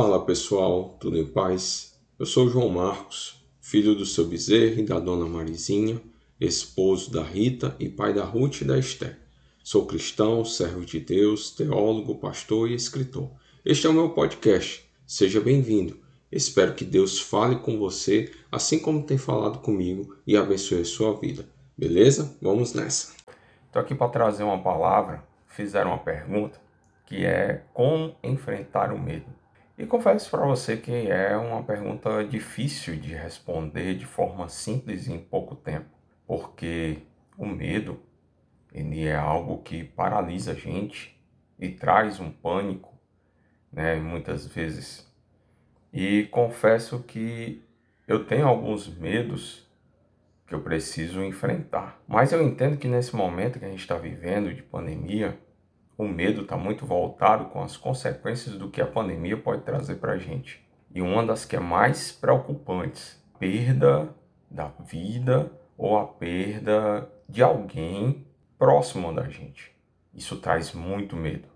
Fala pessoal, tudo em paz? Eu sou João Marcos, filho do seu Bezerra e da dona Marizinha, esposo da Rita e pai da Ruth e da Esther. Sou cristão, servo de Deus, teólogo, pastor e escritor. Este é o meu podcast. Seja bem-vindo. Espero que Deus fale com você, assim como tem falado comigo, e abençoe a sua vida. Beleza? Vamos nessa. Estou aqui para trazer uma palavra. Fizeram uma pergunta que é como enfrentar o medo. E confesso para você que é uma pergunta difícil de responder de forma simples em pouco tempo, porque o medo ele é algo que paralisa a gente e traz um pânico, né, muitas vezes. E confesso que eu tenho alguns medos que eu preciso enfrentar. Mas eu entendo que nesse momento que a gente está vivendo de pandemia, o medo está muito voltado com as consequências do que a pandemia pode trazer para a gente. E uma das que é mais preocupantes, perda da vida ou a perda de alguém próximo da gente. Isso traz muito medo.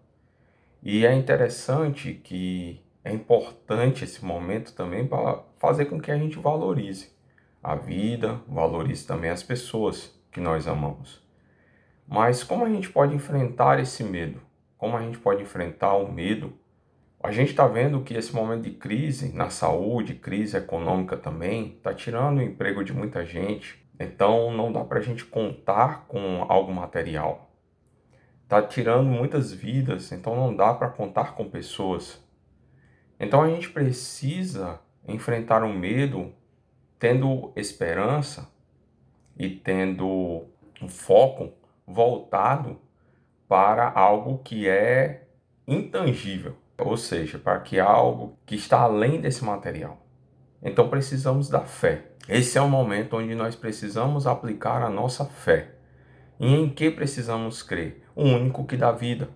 E é interessante que é importante esse momento também para fazer com que a gente valorize a vida, valorize também as pessoas que nós amamos. Mas como a gente pode enfrentar esse medo? Como a gente pode enfrentar o medo? A gente está vendo que esse momento de crise na saúde, crise econômica também, está tirando o emprego de muita gente. Então não dá para a gente contar com algo material. Está tirando muitas vidas, então não dá para contar com pessoas. Então a gente precisa enfrentar o medo tendo esperança e tendo um foco voltado para algo que é intangível, ou seja, para que algo que está além desse material. Então precisamos da fé. Esse é o momento onde nós precisamos aplicar a nossa fé. E em que precisamos crer? O único que dá vida,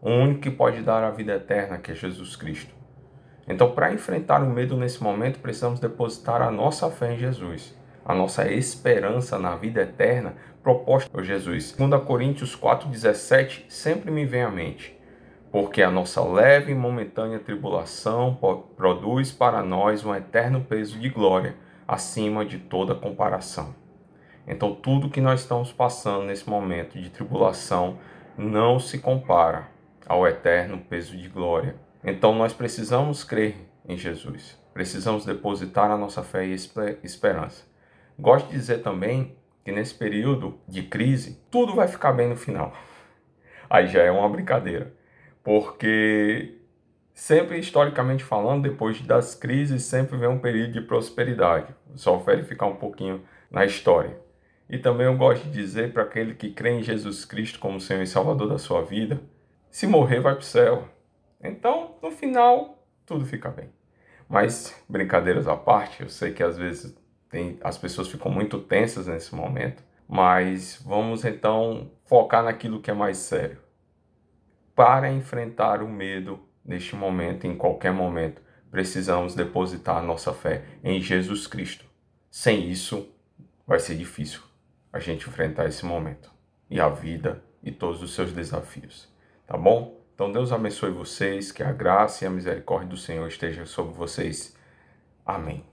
o único que pode dar a vida eterna, que é Jesus Cristo. Então, para enfrentar o medo nesse momento, precisamos depositar a nossa fé em Jesus a nossa esperança na vida eterna proposta por Jesus. 2 Coríntios 4,17 sempre me vem à mente, porque a nossa leve e momentânea tribulação produz para nós um eterno peso de glória acima de toda comparação. Então, tudo que nós estamos passando nesse momento de tribulação não se compara ao eterno peso de glória. Então, nós precisamos crer em Jesus, precisamos depositar a nossa fé e esperança. Gosto de dizer também que nesse período de crise, tudo vai ficar bem no final. Aí já é uma brincadeira, porque sempre historicamente falando, depois das crises, sempre vem um período de prosperidade. Só verificar um pouquinho na história. E também eu gosto de dizer para aquele que crê em Jesus Cristo como Senhor e Salvador da sua vida, se morrer vai para o céu. Então, no final, tudo fica bem. Mas, brincadeiras à parte, eu sei que às vezes tem, as pessoas ficam muito tensas nesse momento, mas vamos então focar naquilo que é mais sério. Para enfrentar o medo neste momento, em qualquer momento, precisamos depositar nossa fé em Jesus Cristo. Sem isso, vai ser difícil a gente enfrentar esse momento e a vida e todos os seus desafios. Tá bom? Então Deus abençoe vocês, que a graça e a misericórdia do Senhor esteja sobre vocês. Amém.